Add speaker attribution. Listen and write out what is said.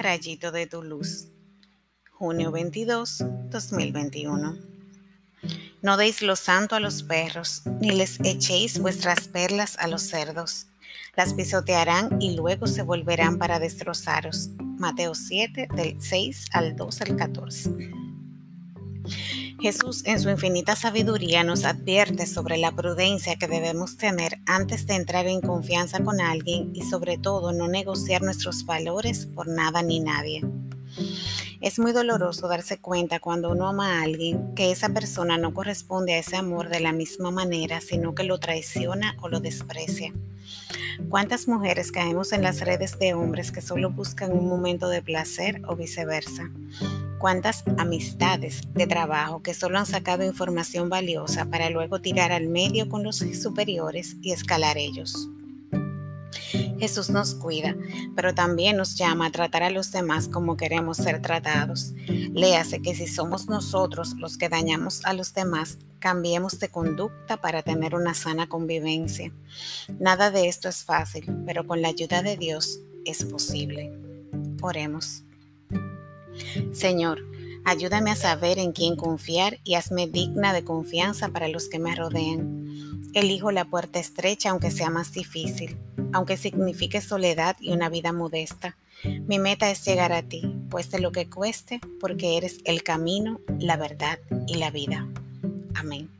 Speaker 1: Rayito de tu luz. Junio 22, 2021. No deis lo santo a los perros, ni les echéis vuestras perlas a los cerdos. Las pisotearán y luego se volverán para destrozaros. Mateo 7, del 6 al 2 al 14. Jesús en su infinita sabiduría nos advierte sobre la prudencia que debemos tener antes de entrar en confianza con alguien y sobre todo no negociar nuestros valores por nada ni nadie. Es muy doloroso darse cuenta cuando uno ama a alguien que esa persona no corresponde a ese amor de la misma manera, sino que lo traiciona o lo desprecia. ¿Cuántas mujeres caemos en las redes de hombres que solo buscan un momento de placer o viceversa? Cuántas amistades de trabajo que solo han sacado información valiosa para luego tirar al medio con los superiores y escalar ellos. Jesús nos cuida, pero también nos llama a tratar a los demás como queremos ser tratados. Léase que si somos nosotros los que dañamos a los demás, cambiemos de conducta para tener una sana convivencia. Nada de esto es fácil, pero con la ayuda de Dios es posible. Oremos. Señor, ayúdame a saber en quién confiar y hazme digna de confianza para los que me rodean. Elijo la puerta estrecha aunque sea más difícil, aunque signifique soledad y una vida modesta. Mi meta es llegar a ti, cueste lo que cueste, porque eres el camino, la verdad y la vida. Amén.